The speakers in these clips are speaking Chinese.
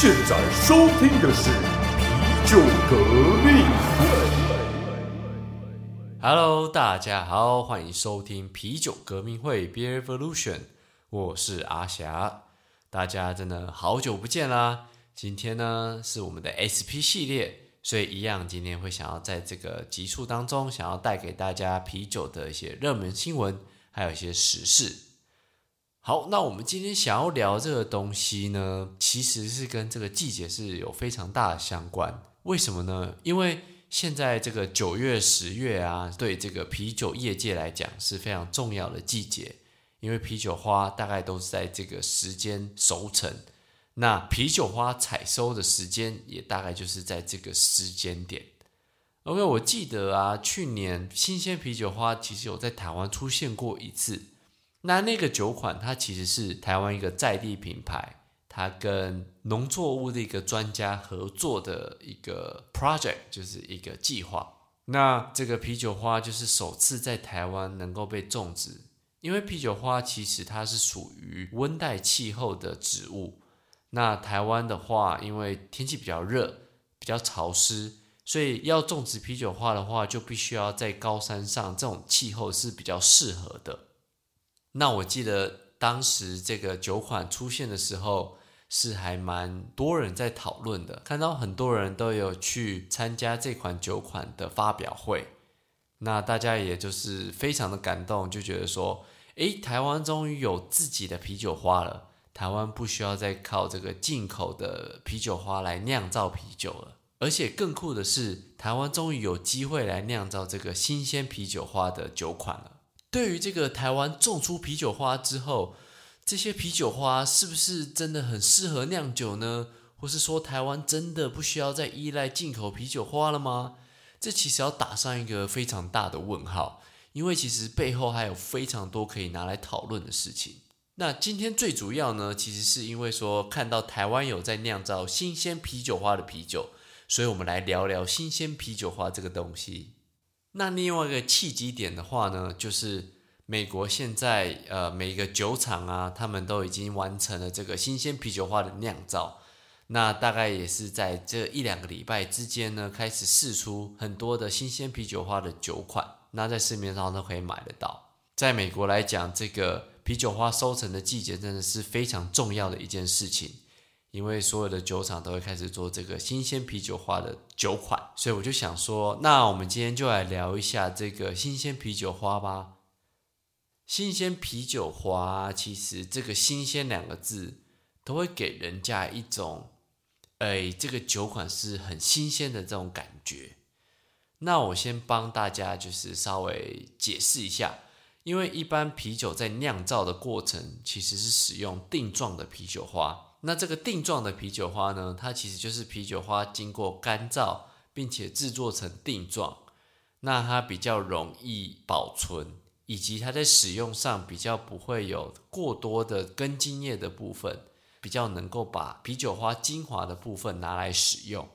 现在收听的是啤酒革命。Hello，大家好，欢迎收听啤酒革命会 Beer Revolution，我是阿霞。大家真的好久不见啦！今天呢是我们的 SP 系列，所以一样今天会想要在这个集数当中，想要带给大家啤酒的一些热门新闻，还有一些时事。好，那我们今天想要聊这个东西呢，其实是跟这个季节是有非常大的相关。为什么呢？因为现在这个九月、十月啊，对这个啤酒业界来讲是非常重要的季节，因为啤酒花大概都是在这个时间熟成，那啤酒花采收的时间也大概就是在这个时间点。OK，我记得啊，去年新鲜啤酒花其实有在台湾出现过一次。那那个酒款它其实是台湾一个在地品牌，它跟农作物的一个专家合作的一个 project，就是一个计划。那这个啤酒花就是首次在台湾能够被种植，因为啤酒花其实它是属于温带气候的植物。那台湾的话，因为天气比较热、比较潮湿，所以要种植啤酒花的话，就必须要在高山上，这种气候是比较适合的。那我记得当时这个酒款出现的时候，是还蛮多人在讨论的，看到很多人都有去参加这款酒款的发表会。那大家也就是非常的感动，就觉得说，诶，台湾终于有自己的啤酒花了，台湾不需要再靠这个进口的啤酒花来酿造啤酒了。而且更酷的是，台湾终于有机会来酿造这个新鲜啤酒花的酒款了。对于这个台湾种出啤酒花之后，这些啤酒花是不是真的很适合酿酒呢？或是说台湾真的不需要再依赖进口啤酒花了吗？这其实要打上一个非常大的问号，因为其实背后还有非常多可以拿来讨论的事情。那今天最主要呢，其实是因为说看到台湾有在酿造新鲜啤酒花的啤酒，所以我们来聊聊新鲜啤酒花这个东西。那另外一个契机点的话呢，就是美国现在呃每个酒厂啊，他们都已经完成了这个新鲜啤酒花的酿造。那大概也是在这一两个礼拜之间呢，开始试出很多的新鲜啤酒花的酒款，那在市面上都可以买得到。在美国来讲，这个啤酒花收成的季节真的是非常重要的一件事情。因为所有的酒厂都会开始做这个新鲜啤酒花的酒款，所以我就想说，那我们今天就来聊一下这个新鲜啤酒花吧。新鲜啤酒花，其实这个“新鲜”两个字都会给人家一种，哎，这个酒款是很新鲜的这种感觉。那我先帮大家就是稍微解释一下，因为一般啤酒在酿造的过程其实是使用定状的啤酒花。那这个定状的啤酒花呢，它其实就是啤酒花经过干燥，并且制作成定状，那它比较容易保存，以及它在使用上比较不会有过多的根茎叶的部分，比较能够把啤酒花精华的部分拿来使用。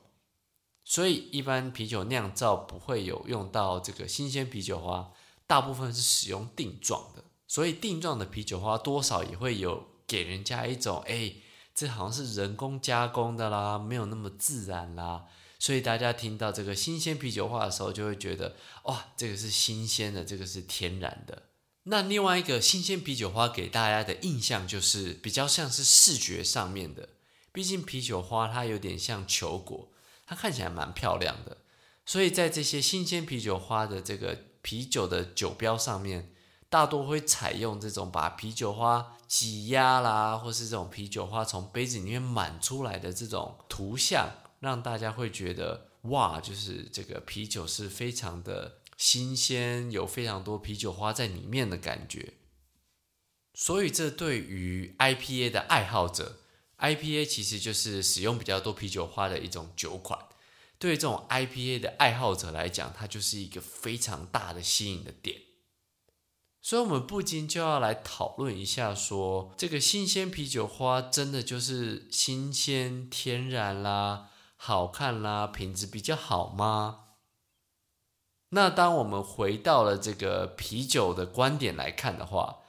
所以一般啤酒酿造不会有用到这个新鲜啤酒花，大部分是使用定状的。所以定状的啤酒花多少也会有给人家一种哎。这好像是人工加工的啦，没有那么自然啦，所以大家听到这个新鲜啤酒花的时候，就会觉得哇，这个是新鲜的，这个是天然的。那另外一个新鲜啤酒花给大家的印象就是比较像是视觉上面的，毕竟啤酒花它有点像球果，它看起来蛮漂亮的，所以在这些新鲜啤酒花的这个啤酒的酒标上面。大多会采用这种把啤酒花挤压啦，或是这种啤酒花从杯子里面满出来的这种图像，让大家会觉得哇，就是这个啤酒是非常的新鲜，有非常多啤酒花在里面的感觉。所以这对于 IPA 的爱好者，IPA 其实就是使用比较多啤酒花的一种酒款。对于这种 IPA 的爱好者来讲，它就是一个非常大的吸引的点。所以，我们不禁就要来讨论一下，说这个新鲜啤酒花真的就是新鲜、天然啦、好看啦、品质比较好吗？那当我们回到了这个啤酒的观点来看的话，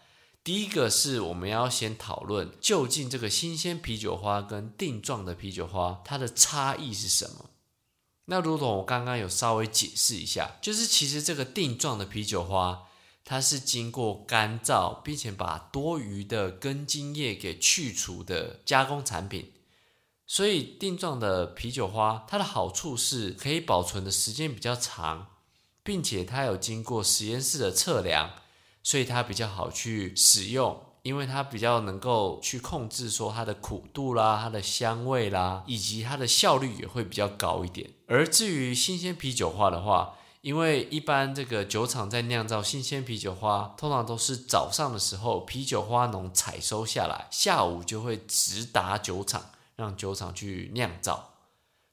第一个是我们要先讨论，究竟这个新鲜啤酒花跟定状的啤酒花它的差异是什么？那如同我刚刚有稍微解释一下，就是其实这个定状的啤酒花，它是经过干燥，并且把多余的根茎叶给去除的加工产品。所以定状的啤酒花，它的好处是可以保存的时间比较长，并且它有经过实验室的测量，所以它比较好去使用，因为它比较能够去控制说它的苦度啦、它的香味啦，以及它的效率也会比较高一点。而至于新鲜啤酒花的话，因为一般这个酒厂在酿造新鲜啤酒花，通常都是早上的时候啤酒花农采收下来，下午就会直达酒厂。让酒厂去酿造，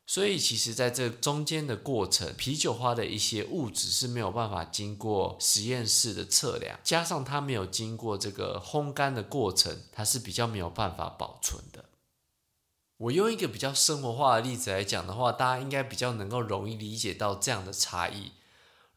所以其实在这中间的过程，啤酒花的一些物质是没有办法经过实验室的测量，加上它没有经过这个烘干的过程，它是比较没有办法保存的。我用一个比较生活化的例子来讲的话，大家应该比较能够容易理解到这样的差异。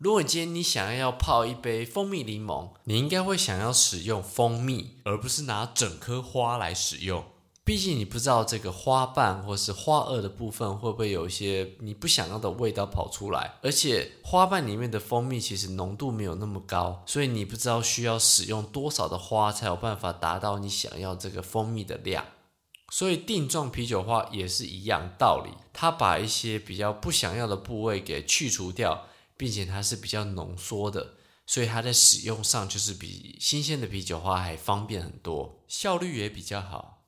如果今天你想要泡一杯蜂蜜柠檬，你应该会想要使用蜂蜜，而不是拿整颗花来使用。毕竟你不知道这个花瓣或是花萼的部分会不会有一些你不想要的味道跑出来，而且花瓣里面的蜂蜜其实浓度没有那么高，所以你不知道需要使用多少的花才有办法达到你想要这个蜂蜜的量。所以定状啤酒花也是一样道理，它把一些比较不想要的部位给去除掉，并且它是比较浓缩的，所以它在使用上就是比新鲜的啤酒花还方便很多，效率也比较好。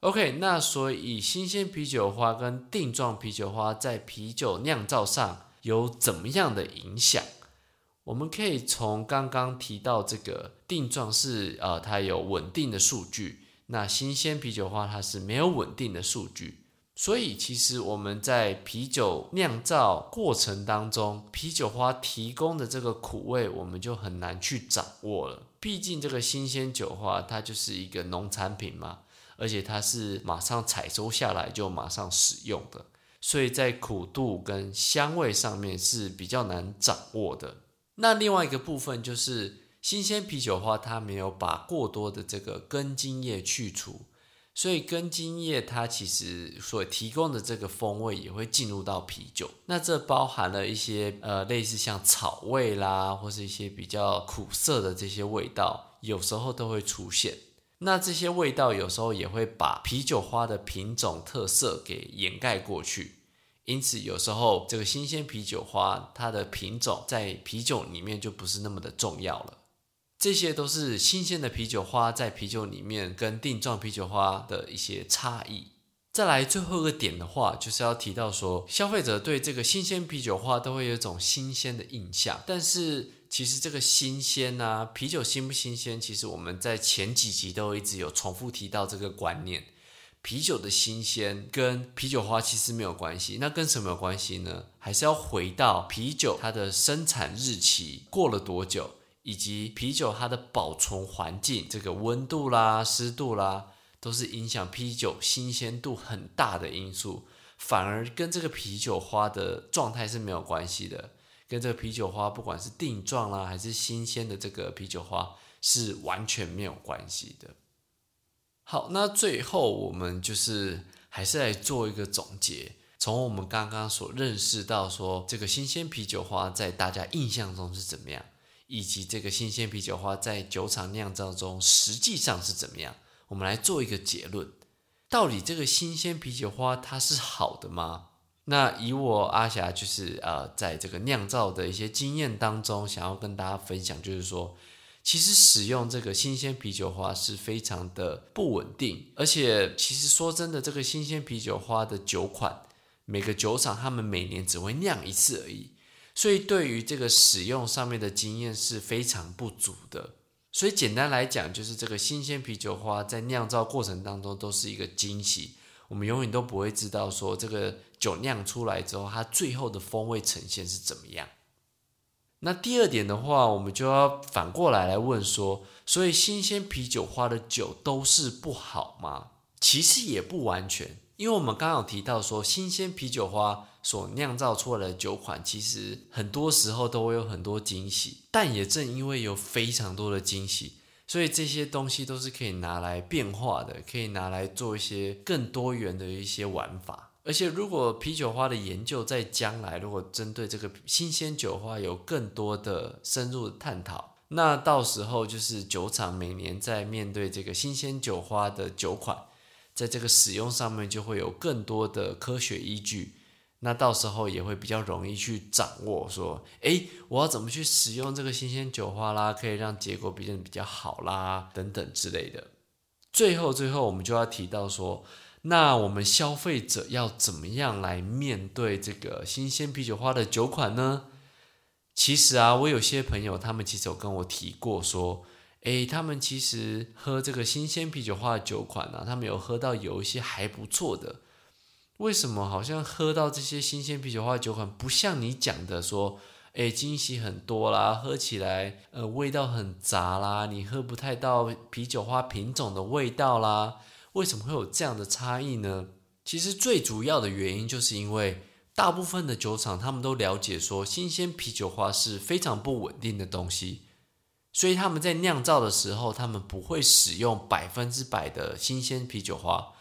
OK，那所以新鲜啤酒花跟定状啤酒花在啤酒酿造上有怎么样的影响？我们可以从刚刚提到这个定状是呃它有稳定的数据，那新鲜啤酒花它是没有稳定的数据，所以其实我们在啤酒酿造过程当中，啤酒花提供的这个苦味我们就很难去掌握了，毕竟这个新鲜酒花它就是一个农产品嘛。而且它是马上采收下来就马上使用的，所以在苦度跟香味上面是比较难掌握的。那另外一个部分就是新鲜啤酒花，它没有把过多的这个根茎叶去除，所以根茎叶它其实所提供的这个风味也会进入到啤酒。那这包含了一些呃类似像草味啦，或是一些比较苦涩的这些味道，有时候都会出现。那这些味道有时候也会把啤酒花的品种特色给掩盖过去，因此有时候这个新鲜啤酒花它的品种在啤酒里面就不是那么的重要了。这些都是新鲜的啤酒花在啤酒里面跟定状啤酒花的一些差异。再来最后一个点的话，就是要提到说，消费者对这个新鲜啤酒花都会有一种新鲜的印象，但是。其实这个新鲜呐，啤酒新不新鲜？其实我们在前几集都一直有重复提到这个观念，啤酒的新鲜跟啤酒花其实没有关系。那跟什么有关系呢？还是要回到啤酒它的生产日期过了多久，以及啤酒它的保存环境，这个温度啦、湿度啦，都是影响啤酒新鲜度很大的因素。反而跟这个啤酒花的状态是没有关系的。跟这个啤酒花，不管是定状啦，还是新鲜的这个啤酒花，是完全没有关系的。好，那最后我们就是还是来做一个总结。从我们刚刚所认识到，说这个新鲜啤酒花在大家印象中是怎么样，以及这个新鲜啤酒花在酒厂酿造中实际上是怎么样，我们来做一个结论：到底这个新鲜啤酒花它是好的吗？那以我阿霞就是呃，在这个酿造的一些经验当中，想要跟大家分享，就是说，其实使用这个新鲜啤酒花是非常的不稳定，而且其实说真的，这个新鲜啤酒花的酒款，每个酒厂他们每年只会酿一次而已，所以对于这个使用上面的经验是非常不足的。所以简单来讲，就是这个新鲜啤酒花在酿造过程当中都是一个惊喜。我们永远都不会知道说这个酒酿出来之后，它最后的风味呈现是怎么样。那第二点的话，我们就要反过来来问说，所以新鲜啤酒花的酒都是不好吗？其实也不完全，因为我们刚刚有提到说，新鲜啤酒花所酿造出来的酒款，其实很多时候都会有很多惊喜。但也正因为有非常多的惊喜，所以这些东西都是可以拿来变化的，可以拿来做一些更多元的一些玩法。而且，如果啤酒花的研究在将来，如果针对这个新鲜酒花有更多的深入探讨，那到时候就是酒厂每年在面对这个新鲜酒花的酒款。在这个使用上面就会有更多的科学依据，那到时候也会比较容易去掌握，说，诶，我要怎么去使用这个新鲜酒花啦，可以让结果变得比较好啦，等等之类的。最后，最后我们就要提到说，那我们消费者要怎么样来面对这个新鲜啤酒花的酒款呢？其实啊，我有些朋友他们其实有跟我提过说。诶，他们其实喝这个新鲜啤酒花的酒款呢，他们有喝到有一些还不错的。为什么好像喝到这些新鲜啤酒花酒款，不像你讲的说，诶，惊喜很多啦，喝起来呃味道很杂啦，你喝不太到啤酒花品种的味道啦？为什么会有这样的差异呢？其实最主要的原因就是因为大部分的酒厂他们都了解说，新鲜啤酒花是非常不稳定的东西。所以他们在酿造的时候，他们不会使用百分之百的新鲜啤酒花。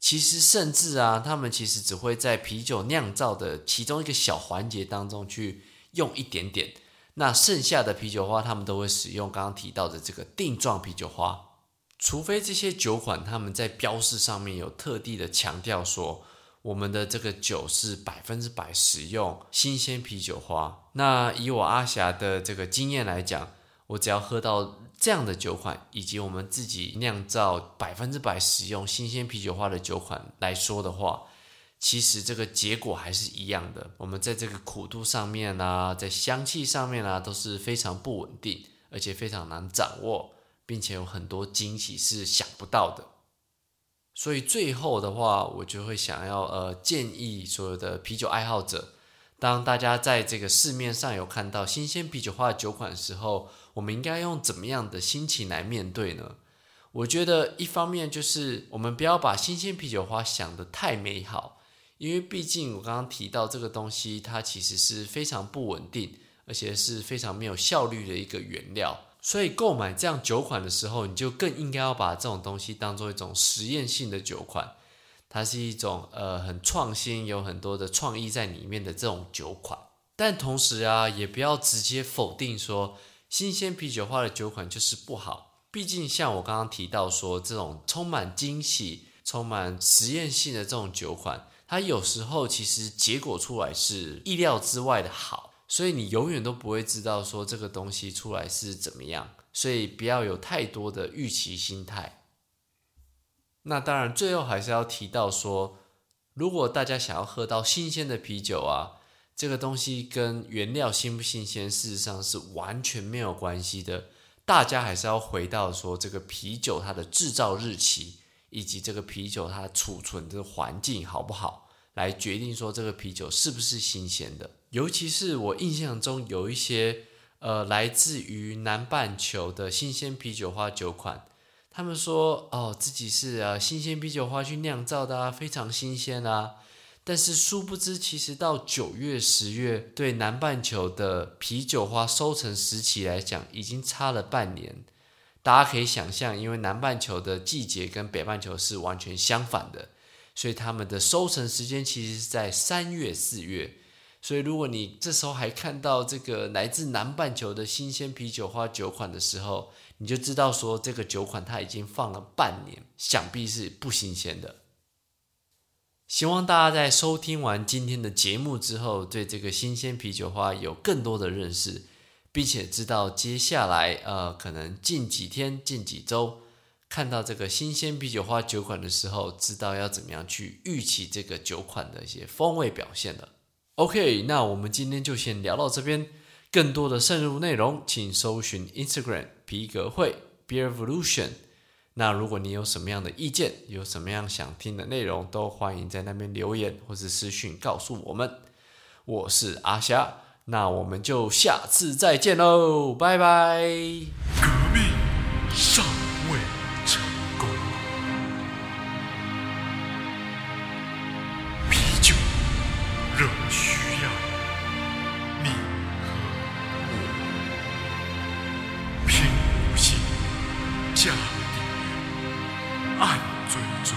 其实，甚至啊，他们其实只会在啤酒酿造的其中一个小环节当中去用一点点。那剩下的啤酒花，他们都会使用刚刚提到的这个定状啤酒花。除非这些酒款他们在标示上面有特地的强调说，我们的这个酒是百分之百使用新鲜啤酒花。那以我阿霞的这个经验来讲，我只要喝到这样的酒款，以及我们自己酿造百分之百使用新鲜啤酒花的酒款来说的话，其实这个结果还是一样的。我们在这个苦度上面啊，在香气上面啊，都是非常不稳定，而且非常难掌握，并且有很多惊喜是想不到的。所以最后的话，我就会想要呃建议所有的啤酒爱好者。当大家在这个市面上有看到新鲜啤酒花的酒款的时候，我们应该用怎么样的心情来面对呢？我觉得一方面就是我们不要把新鲜啤酒花想得太美好，因为毕竟我刚刚提到这个东西，它其实是非常不稳定，而且是非常没有效率的一个原料。所以购买这样酒款的时候，你就更应该要把这种东西当做一种实验性的酒款。它是一种呃很创新，有很多的创意在里面的这种酒款，但同时啊，也不要直接否定说新鲜啤酒花的酒款就是不好。毕竟像我刚刚提到说，这种充满惊喜、充满实验性的这种酒款，它有时候其实结果出来是意料之外的好，所以你永远都不会知道说这个东西出来是怎么样，所以不要有太多的预期心态。那当然，最后还是要提到说，如果大家想要喝到新鲜的啤酒啊，这个东西跟原料新不新鲜，事实上是完全没有关系的。大家还是要回到说，这个啤酒它的制造日期，以及这个啤酒它储存的环境好不好，来决定说这个啤酒是不是新鲜的。尤其是我印象中有一些呃，来自于南半球的新鲜啤酒花酒款。他们说：“哦，自己是啊，新鲜啤酒花去酿造的啊，非常新鲜啊。但是殊不知，其实到九月、十月，对南半球的啤酒花收成时期来讲，已经差了半年。大家可以想象，因为南半球的季节跟北半球是完全相反的，所以他们的收成时间其实是在三月、四月。所以，如果你这时候还看到这个来自南半球的新鲜啤酒花酒款的时候，你就知道说这个酒款它已经放了半年，想必是不新鲜的。希望大家在收听完今天的节目之后，对这个新鲜啤酒花有更多的认识，并且知道接下来呃可能近几天、近几周看到这个新鲜啤酒花酒款的时候，知道要怎么样去预期这个酒款的一些风味表现了。OK，那我们今天就先聊到这边。更多的深入内容，请搜寻 Instagram 皮革会 Beer Evolution。那如果你有什么样的意见，有什么样想听的内容，都欢迎在那边留言或是私讯告诉我们。我是阿霞，那我们就下次再见喽，拜拜。革命上仍需要你和我拼武戏加油爱最终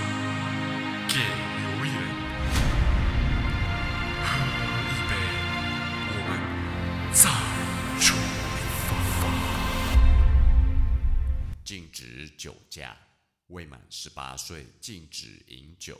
给留言喝一杯我们再出发禁止酒驾未满十八岁禁止饮酒。